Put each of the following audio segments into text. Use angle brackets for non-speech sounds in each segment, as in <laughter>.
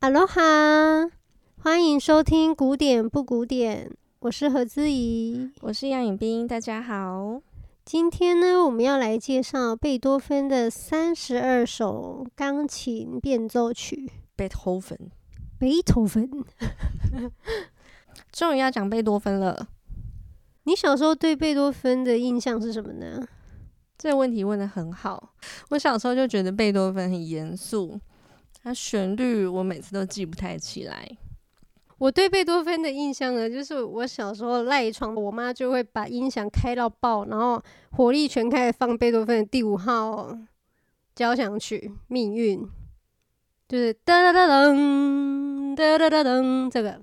哈喽哈，欢迎收听古典不古典，我是何姿怡，我是杨颖冰，大家好。今天呢，我们要来介绍贝多芬的三十二首钢琴变奏曲。贝多芬，贝多芬，<laughs> 终于要讲贝多芬了。你小时候对贝多芬的印象是什么呢？这个问题问得很好。我小时候就觉得贝多芬很严肃。它旋律我每次都记不太起来。我对贝多芬的印象呢，就是我小时候赖床，我妈就会把音响开到爆，然后火力全开放贝多芬的第五号交响曲《命运》，就是噔噔噔噔，哒哒哒噔，这个。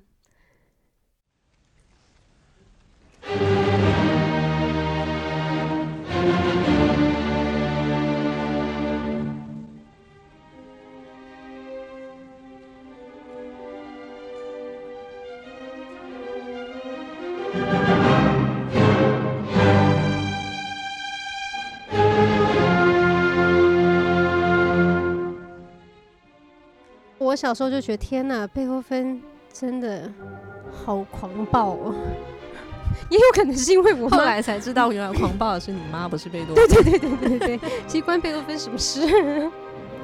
我小时候就觉得天哪，贝多芬真的好狂暴哦！也有可能是因为我后来才知道，原来狂暴的是你妈，不是贝多芬。对对对对对对，其实关贝多芬什么事？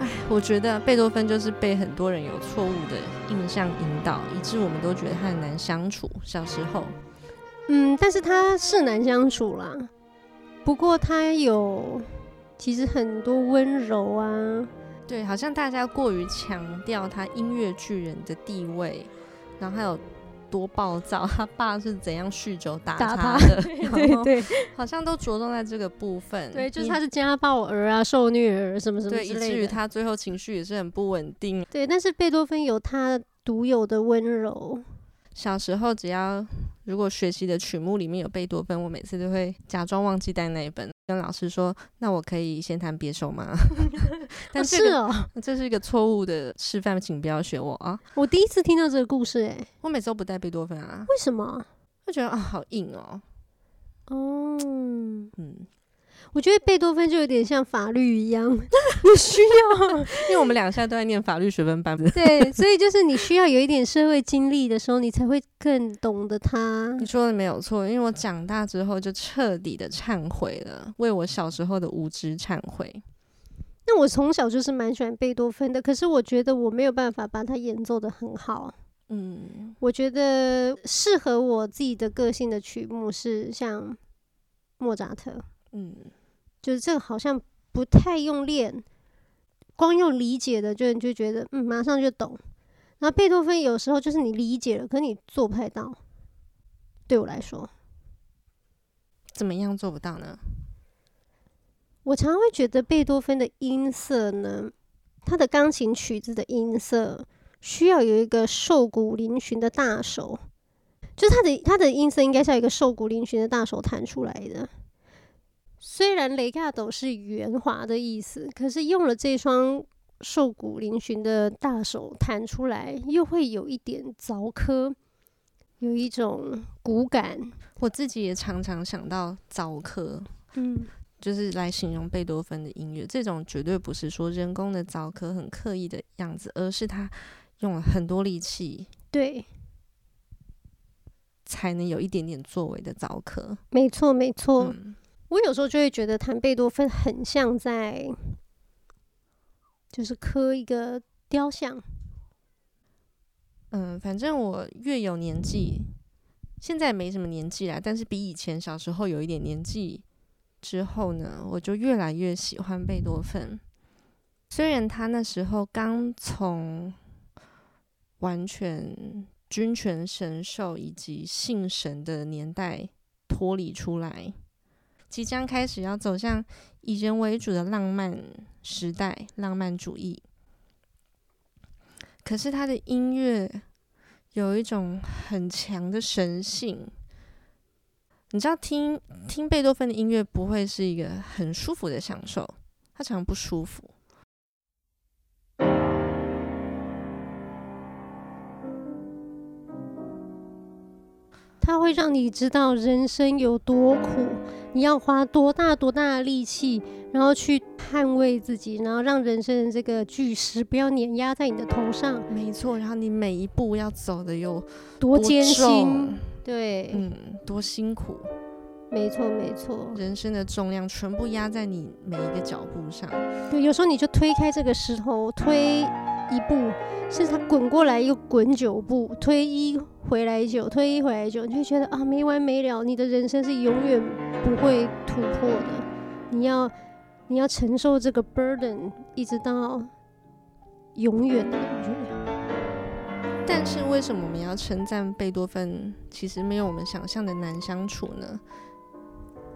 哎，我觉得贝多芬就是被很多人有错误的印象引导，以致我们都觉得他很难相处。小时候，嗯，但是他是难相处啦。不过他有其实很多温柔啊。对，好像大家过于强调他音乐巨人的地位，然后还有多暴躁，他爸是怎样酗酒打他的，<laughs> 对对对，<laughs> 好像都着重在这个部分。对，就是他是家暴儿啊，受虐儿什么什么之类的。对，以至于他最后情绪也是很不稳定。对，但是贝多芬有他独有的温柔。小时候只要如果学习的曲目里面有贝多芬，我每次都会假装忘记带那一本。跟老师说，那我可以先弹别手吗？<laughs> 但这个、是哦，这是一个错误的示范，请不要学我啊！我第一次听到这个故事，哎，我每次都不带贝多芬啊，为什么？就觉得啊，好硬哦。哦，嗯。我觉得贝多芬就有点像法律一样，<laughs> 你需要，<laughs> 因为我们两个现在都在念法律学分班。<laughs> 对，所以就是你需要有一点社会经历的时候，你才会更懂得他。你说的没有错，因为我长大之后就彻底的忏悔了，为我小时候的无知忏悔。那我从小就是蛮喜欢贝多芬的，可是我觉得我没有办法把它演奏的很好。嗯，我觉得适合我自己的个性的曲目是像莫扎特。嗯。就是这个好像不太用练，光用理解的，就你就觉得嗯，马上就懂。然后贝多芬有时候就是你理解了，可是你做不太到。对我来说，怎么样做不到呢？我常常会觉得贝多芬的音色呢，他的钢琴曲子的音色需要有一个瘦骨嶙峋的大手，就是他的他的音色应该是要一个瘦骨嶙峋的大手弹出来的。虽然雷卡斗是圆滑的意思，可是用了这双瘦骨嶙峋的大手弹出来，又会有一点凿刻，有一种骨感。我自己也常常想到凿刻，嗯，就是来形容贝多芬的音乐。这种绝对不是说人工的凿刻很刻意的样子，而是他用了很多力气，对，才能有一点点作为的凿刻。没错，没错。嗯我有时候就会觉得弹贝多芬很像在，就是刻一个雕像。嗯，反正我越有年纪，现在没什么年纪啦，但是比以前小时候有一点年纪之后呢，我就越来越喜欢贝多芬。虽然他那时候刚从完全君权神授以及信神的年代脱离出来。即将开始要走向以人为主的浪漫时代，浪漫主义。可是他的音乐有一种很强的神性。你知道听，听贝多芬的音乐不会是一个很舒服的享受，他常常不舒服。它会让你知道人生有多苦，你要花多大多大的力气，然后去捍卫自己，然后让人生的这个巨石不要碾压在你的头上。没错，然后你每一步要走的有多艰辛，对，嗯，多辛苦。没错，没错，人生的重量全部压在你每一个脚步上。对，有时候你就推开这个石头，推一步，甚至它滚过来又滚九步，推一回来九，推一回来九，你就觉得啊，没完没了。你的人生是永远不会突破的，你要你要承受这个 burden，一直到永远的感觉。但是为什么我们要称赞贝多芬？其实没有我们想象的难相处呢？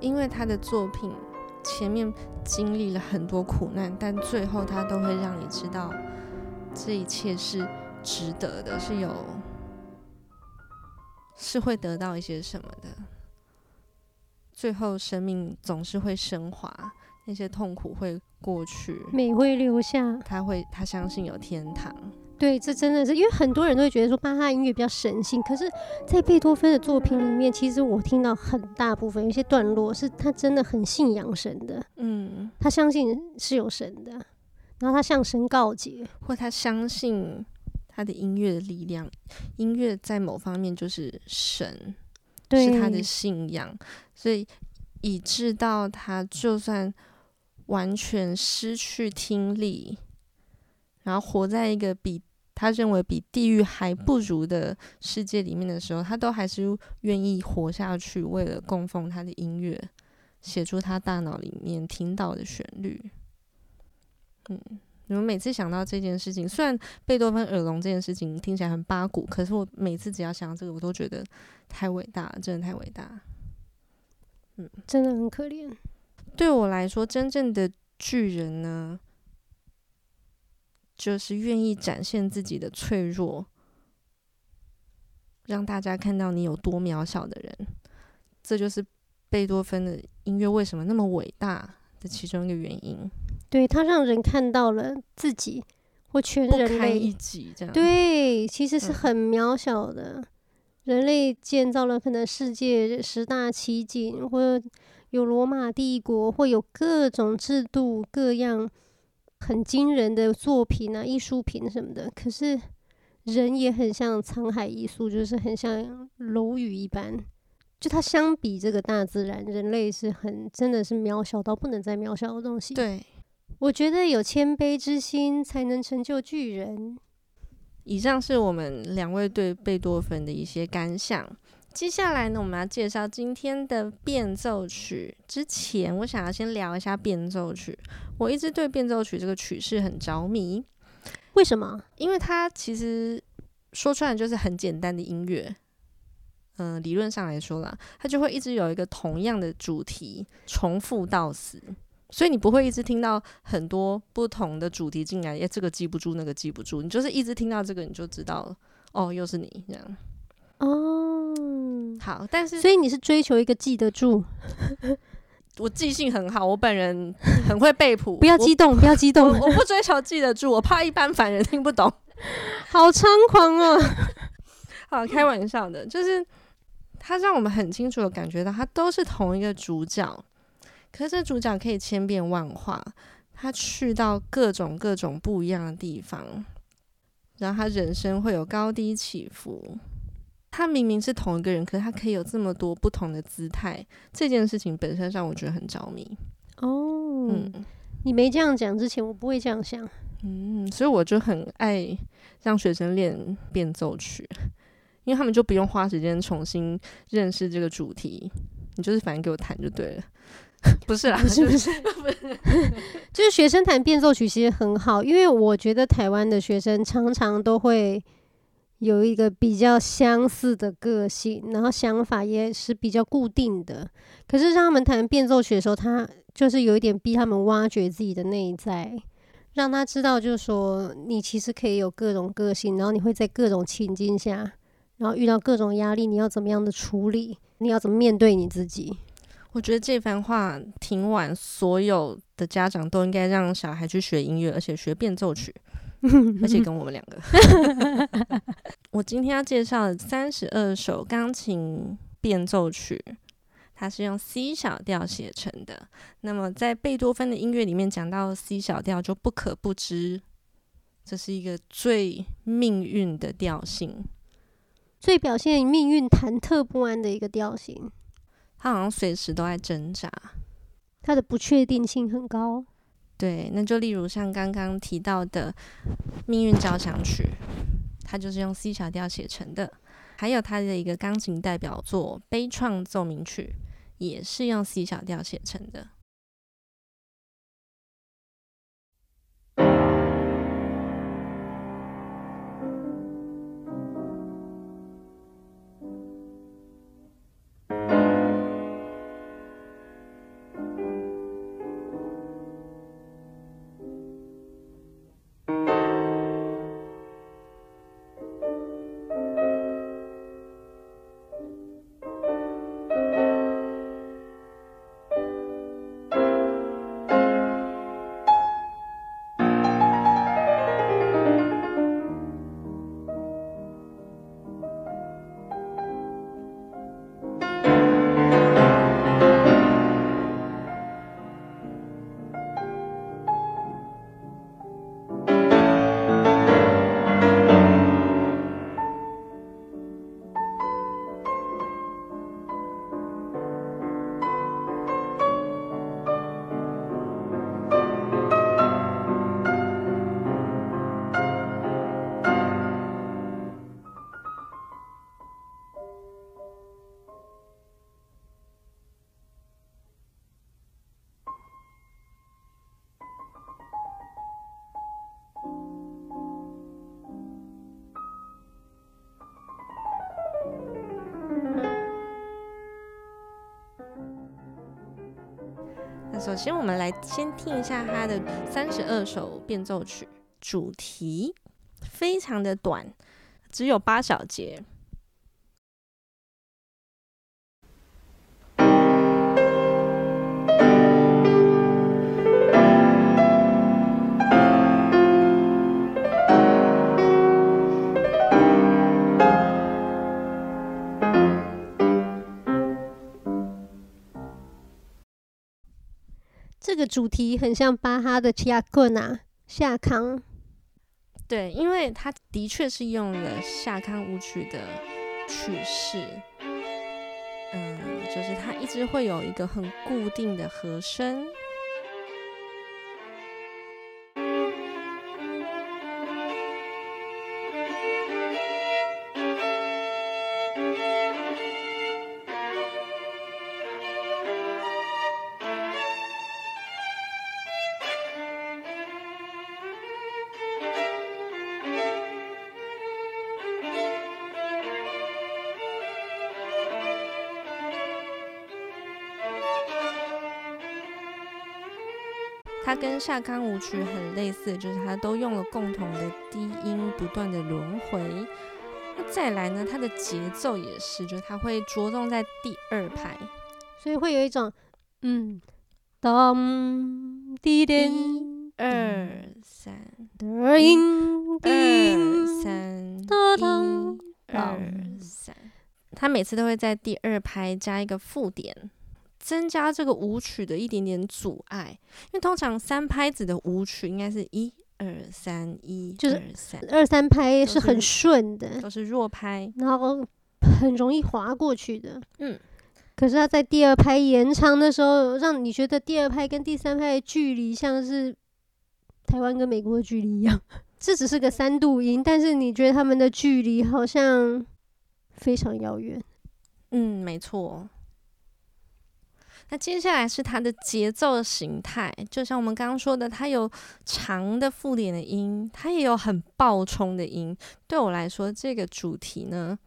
因为他的作品前面经历了很多苦难，但最后他都会让你知道这一切是值得的，是有是会得到一些什么的。最后生命总是会升华，那些痛苦会过去，美会留下。他会，他相信有天堂。对，这真的是因为很多人都会觉得说巴哈音乐比较神性，可是，在贝多芬的作品里面，其实我听到很大部分有些段落是他真的很信仰神的，嗯，他相信是有神的，然后他向神告解，或他相信他的音乐的力量，音乐在某方面就是神，是他的信仰，所以以致到他就算完全失去听力。然后活在一个比他认为比地狱还不如的世界里面的时候，他都还是愿意活下去，为了供奉他的音乐，写出他大脑里面听到的旋律。嗯，你们每次想到这件事情，虽然贝多芬耳聋这件事情听起来很八股，可是我每次只要想到这个，我都觉得太伟大了，真的太伟大。嗯，真的很可怜。对我来说，真正的巨人呢？就是愿意展现自己的脆弱，让大家看到你有多渺小的人。这就是贝多芬的音乐为什么那么伟大的其中一个原因。对，他让人看到了自己或全人类一击，这样。对，其实是很渺小的。嗯、人类建造了可能世界十大奇景，或有罗马帝国，或有各种制度各样。很惊人的作品啊，艺术品什么的。可是人也很像沧海一粟，就是很像蝼蚁一般。就它相比这个大自然，人类是很真的是渺小到不能再渺小的东西。对，我觉得有谦卑之心才能成就巨人。以上是我们两位对贝多芬的一些感想。接下来呢，我们要介绍今天的变奏曲。之前，我想要先聊一下变奏曲。我一直对变奏曲这个曲式很着迷。为什么？因为它其实说出来就是很简单的音乐。嗯、呃，理论上来说啦，它就会一直有一个同样的主题重复到死，所以你不会一直听到很多不同的主题进来。诶，这个记不住，那个记不住，你就是一直听到这个，你就知道了。哦，又是你这样。哦，好，但是所以你是追求一个记得住？<laughs> 我记性很好，我本人很会背谱。<laughs> 不要激动，不要激动，我不追求记得住，我怕一般凡人听不懂。<laughs> 好猖狂啊！好，开玩笑的，就是他让我们很清楚的感觉到，他都是同一个主角，可是主角可以千变万化，他去到各种各种不一样的地方，然后他人生会有高低起伏。他明明是同一个人，可是他可以有这么多不同的姿态。这件事情本身让我觉得很着迷。哦，嗯，你没这样讲之前，我不会这样想。嗯，所以我就很爱让学生练变奏曲，因为他们就不用花时间重新认识这个主题，你就是反正给我弹就对了。<laughs> 不是啦，不是不是，<laughs> 就是学生弹变奏曲其实很好，因为我觉得台湾的学生常常都会。有一个比较相似的个性，然后想法也是比较固定的。可是让他们弹变奏曲的时候，他就是有一点逼他们挖掘自己的内在，让他知道，就是说你其实可以有各种个性，然后你会在各种情境下，然后遇到各种压力，你要怎么样的处理？你要怎么面对你自己？我觉得这番话听完，所有的家长都应该让小孩去学音乐，而且学变奏曲。而且跟我们两个，<laughs> 我今天要介绍三十二首钢琴变奏曲，它是用 C 小调写成的。那么在贝多芬的音乐里面讲到 C 小调，就不可不知，这是一个最命运的调性，最表现命运忐忑不安的一个调性。它好像随时都在挣扎，他的不确定性很高。对，那就例如像刚刚提到的《命运交响曲》，它就是用 C 小调写成的；还有他的一个钢琴代表作《悲怆奏鸣曲》，也是用 C 小调写成的。首先，我们来先听一下他的三十二首变奏曲主题，非常的短，只有八小节。这个主题很像巴哈的《齐亚戈纳》夏康，对，因为他的确是用了夏康舞曲的曲式，嗯，就是他一直会有一个很固定的和声。它跟夏康舞曲很类似，就是它都用了共同的低音不断的轮回。那再来呢，它的节奏也是，就是它会着重在第二拍，所以会有一种嗯，当滴点二三，二音二三一二三，它每次都会在第二拍加一个附点。增加这个舞曲的一点点阻碍，因为通常三拍子的舞曲应该是一二三一，就是二三拍是很顺的，都是弱拍，然后很容易滑过去的。嗯，可是他在第二拍延长的时候，让你觉得第二拍跟第三拍的距离像是台湾跟美国的距离一样。这只是个三度音，但是你觉得他们的距离好像非常遥远。嗯，没错。那接下来是它的节奏形态，就像我们刚刚说的，它有长的附点的音，它也有很爆冲的音。对我来说，这个主题呢，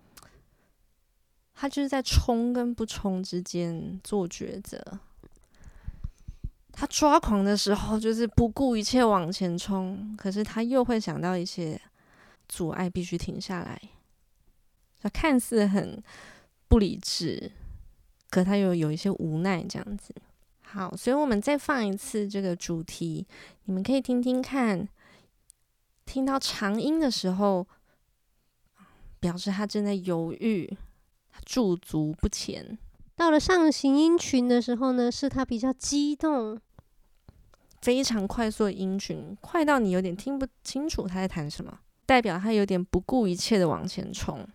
它就是在冲跟不冲之间做抉择。他抓狂的时候，就是不顾一切往前冲，可是他又会想到一些阻碍，必须停下来。他看似很不理智。可他又有一些无奈，这样子。好，所以我们再放一次这个主题，你们可以听听看。听到长音的时候，表示他正在犹豫，驻足不前。到了上行音群的时候呢，是他比较激动，非常快速的音群，快到你有点听不清楚他在弹什么，代表他有点不顾一切的往前冲，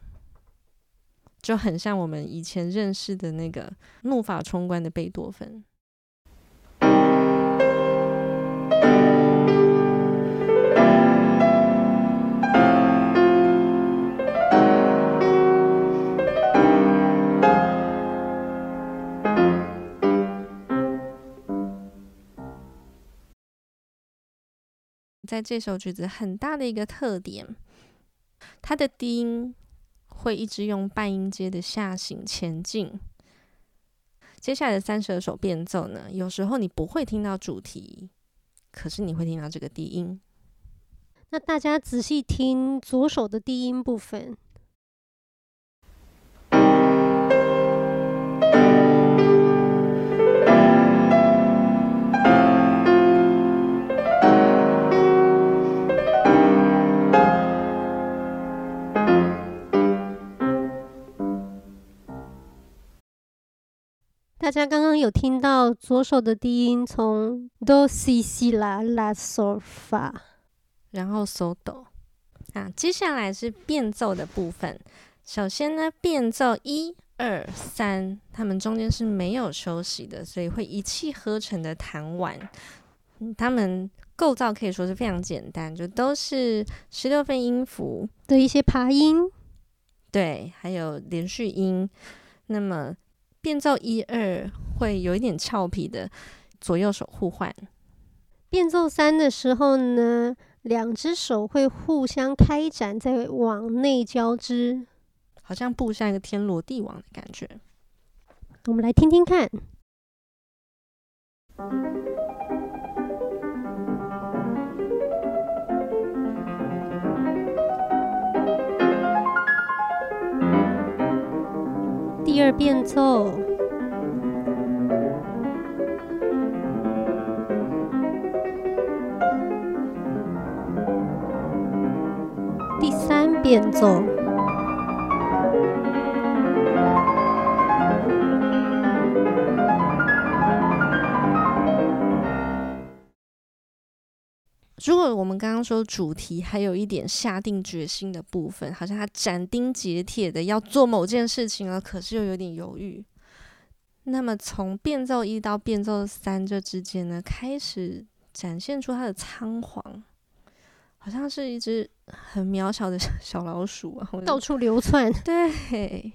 就很像我们以前认识的那个怒发冲冠的贝多芬。在这首曲子很大的一个特点，它的低音会一直用半音阶的下行前进。接下来的三十二首变奏呢，有时候你不会听到主题，可是你会听到这个低音。那大家仔细听左手的低音部分。大家刚刚有听到左手的低音从哆西西拉拉嗦发，然后嗦哆啊，接下来是变奏的部分。首先呢，变奏一二三，它们中间是没有休息的，所以会一气呵成的弹完。它们构造可以说是非常简单，就都是十六分音符的一些爬音，对，还有连续音。那么变奏一二会有一点俏皮的左右手互换。变奏三的时候呢，两只手会互相开展，再往内交织，好像布下一个天罗地网的感觉。我们来听听看。第二变奏，第三变奏。如果我们刚刚说主题还有一点下定决心的部分，好像他斩钉截铁的要做某件事情了，可是又有点犹豫。那么从变奏一到变奏三这之间呢，开始展现出他的仓皇，好像是一只很渺小的 <laughs> 小老鼠啊，到处流窜。对，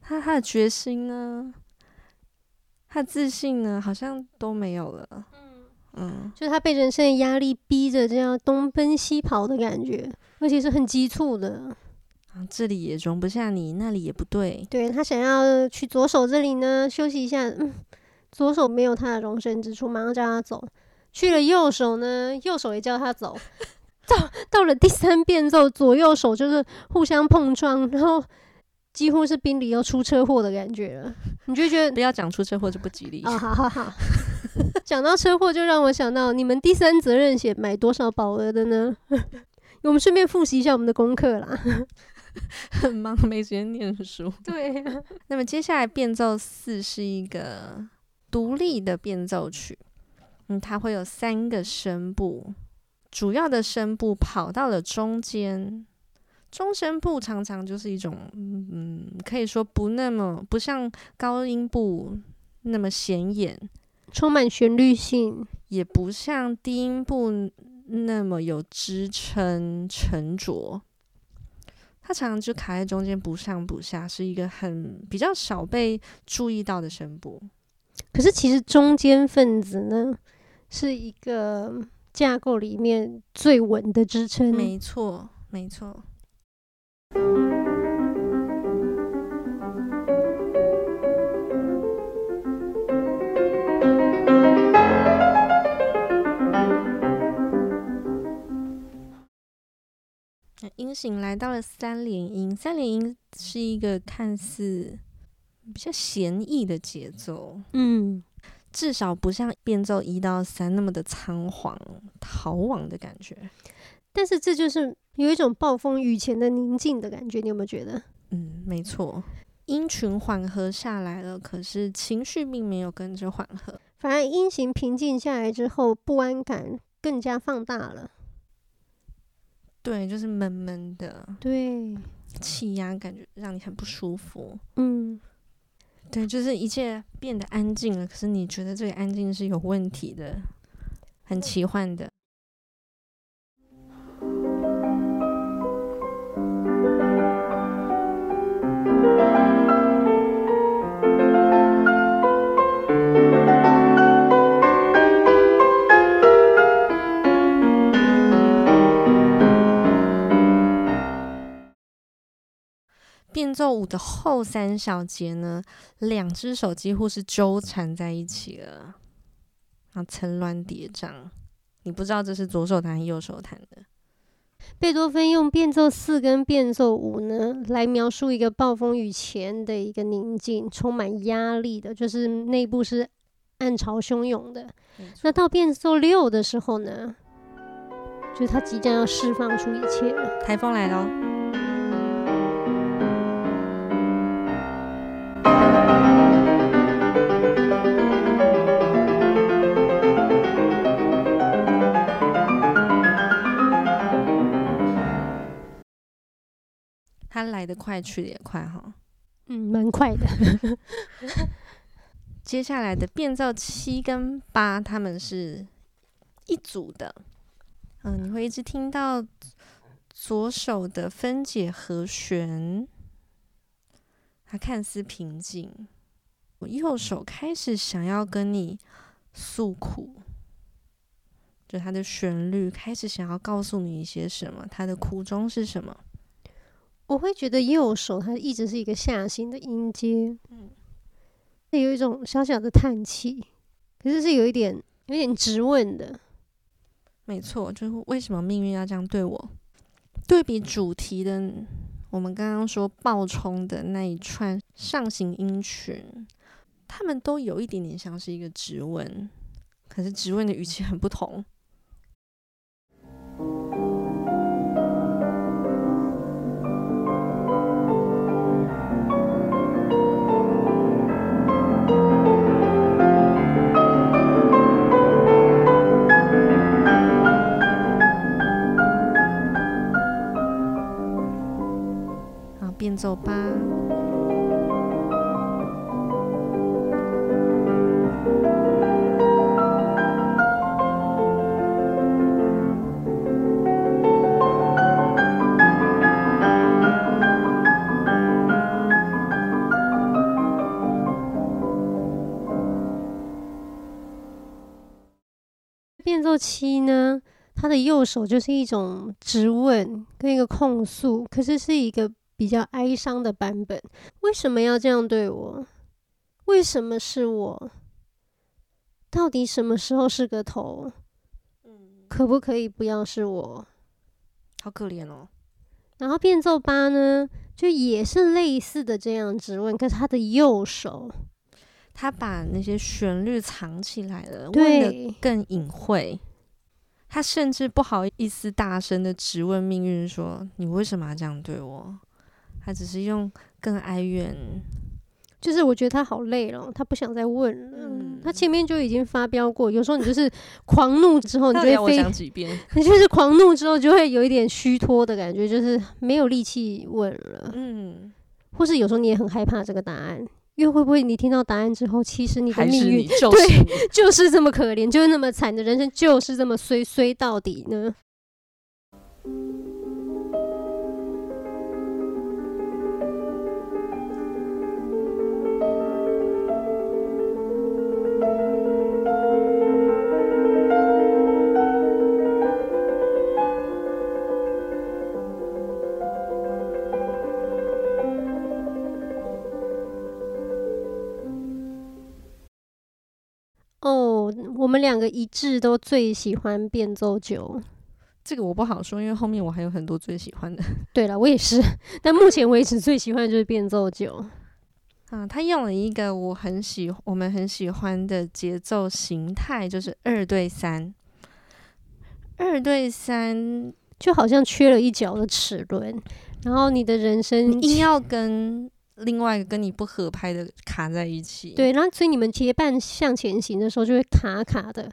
他他的决心呢，他的自信呢，好像都没有了。嗯，就他被人生的压力逼着这样东奔西跑的感觉，而且是很急促的。啊，这里也容不下你，那里也不对。对，他想要去左手这里呢，休息一下。嗯，左手没有他的容身之处，马上叫他走。去了右手呢，右手也叫他走。<laughs> 到到了第三变奏，左右手就是互相碰撞，然后几乎是宾利要出车祸的感觉了。你就觉得不要讲出车祸就不吉利。啊，好好好。<laughs> 讲到车祸，就让我想到你们第三责任险买多少保额的呢？<laughs> 我们顺便复习一下我们的功课啦。很忙，没时间念书。<laughs> 对啊。那么接下来变奏四是一个独立的变奏曲，嗯，它会有三个声部，主要的声部跑到了中间，中声部常常就是一种，嗯，可以说不那么不像高音部那么显眼。充满旋律性，也不像低音部那么有支撑沉着。它常常就卡在中间，不上不下，是一个很比较少被注意到的声部。可是其实中间分子呢，是一个架构里面最稳的支撑。没错，没错。音型来到了三连音，三连音是一个看似比较闲逸的节奏，嗯，至少不像变奏一到三那么的仓皇逃亡的感觉。但是这就是有一种暴风雨前的宁静的感觉，你有没有觉得？嗯，没错。音群缓和下来了，可是情绪并没有跟着缓和，反而音型平静下来之后，不安感更加放大了。对，就是闷闷的，对，气压感觉让你很不舒服。嗯，对，就是一切变得安静了，可是你觉得这个安静是有问题的，很奇幻的。变奏五的后三小节呢，两只手几乎是纠缠在一起了，啊，层峦叠嶂。你不知道这是左手弹还是右手弹的。贝多芬用变奏四跟变奏五呢，来描述一个暴风雨前的一个宁静，充满压力的，就是内部是暗潮汹涌的。那到变奏六的时候呢，就是他即将要释放出一切了，台风来了。他来得快，去得也快，哈，嗯，蛮快的。<laughs> 接下来的变奏七跟八，他们是一组的。嗯，你会一直听到左手的分解和弦，它看似平静，我右手开始想要跟你诉苦，就它的旋律开始想要告诉你一些什么，它的苦衷是什么？我会觉得右手它一直是一个下行的音阶，嗯，那有一种小小的叹气，可是是有一点有点质问的。没错，就是为什么命运要这样对我？对比主题的，我们刚刚说爆冲的那一串上行音群，他们都有一点点像是一个质问，可是质问的语气很不同。的右手就是一种质问跟一个控诉，可是是一个。比较哀伤的版本，为什么要这样对我？为什么是我？到底什么时候是个头？嗯，可不可以不要是我？好可怜哦。然后变奏八呢，就也是类似的这样质问，可是他的右手，他把那些旋律藏起来了，问的更隐晦。他甚至不好意思大声的质问命运说：“你为什么要这样对我？”他只是用更哀怨，就是我觉得他好累了，他不想再问了。嗯，他前面就已经发飙过，有时候你就是狂怒之后，你就会飞几遍。<laughs> 你就是狂怒之后就会有一点虚脱的感觉，就是没有力气问了。嗯，或是有时候你也很害怕这个答案，因为会不会你听到答案之后，其实你的命运就是对，就是这么可怜，就是那么惨的人生，就是这么衰衰到底呢？两个一致都最喜欢变奏九，这个我不好说，因为后面我还有很多最喜欢的。对了，我也是，<laughs> 但目前为止最喜欢的就是变奏九。啊，他用了一个我很喜，我们很喜欢的节奏形态，就是二对三。二对三就好像缺了一角的齿轮，然后你的人生硬要跟另外一个跟你不合拍的卡在一起。对，然后所以你们结伴向前行的时候就会卡卡的，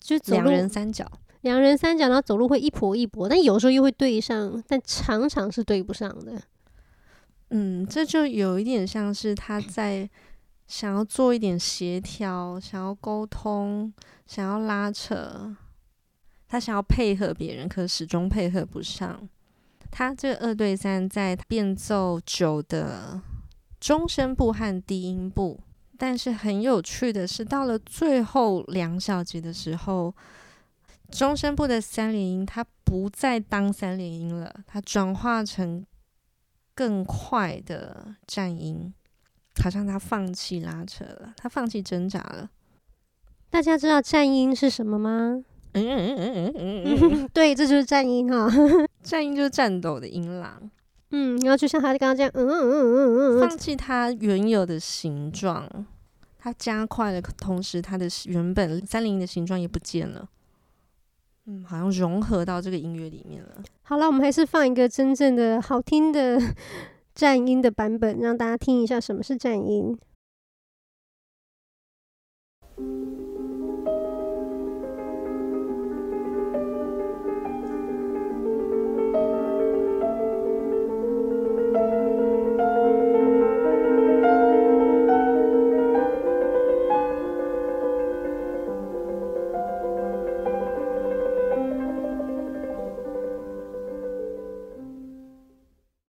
就两人三角，两人三角，然后走路会一跛一跛，但有时候又会对上，但常常是对不上的。嗯，这就有一点像是他在想要做一点协调，想要沟通，想要拉扯，他想要配合别人，可始终配合不上。他这个二对三在变奏九的中声部和低音部，但是很有趣的是，到了最后两小节的时候，中声部的三连音它不再当三连音了，它转化成更快的颤音，好像他放弃拉扯了，他放弃挣扎了。大家知道颤音是什么吗？嗯嗯嗯嗯嗯，对，这就是战音哈，<laughs> 战音就是战斗的音浪。嗯，然后就像他刚刚这样，嗯嗯嗯嗯嗯，放弃它原有的形状，它加快了，同时它的原本三零零的形状也不见了。嗯，好像融合到这个音乐里面了。好了，我们还是放一个真正的好听的 <laughs> 战音的版本，让大家听一下什么是战音。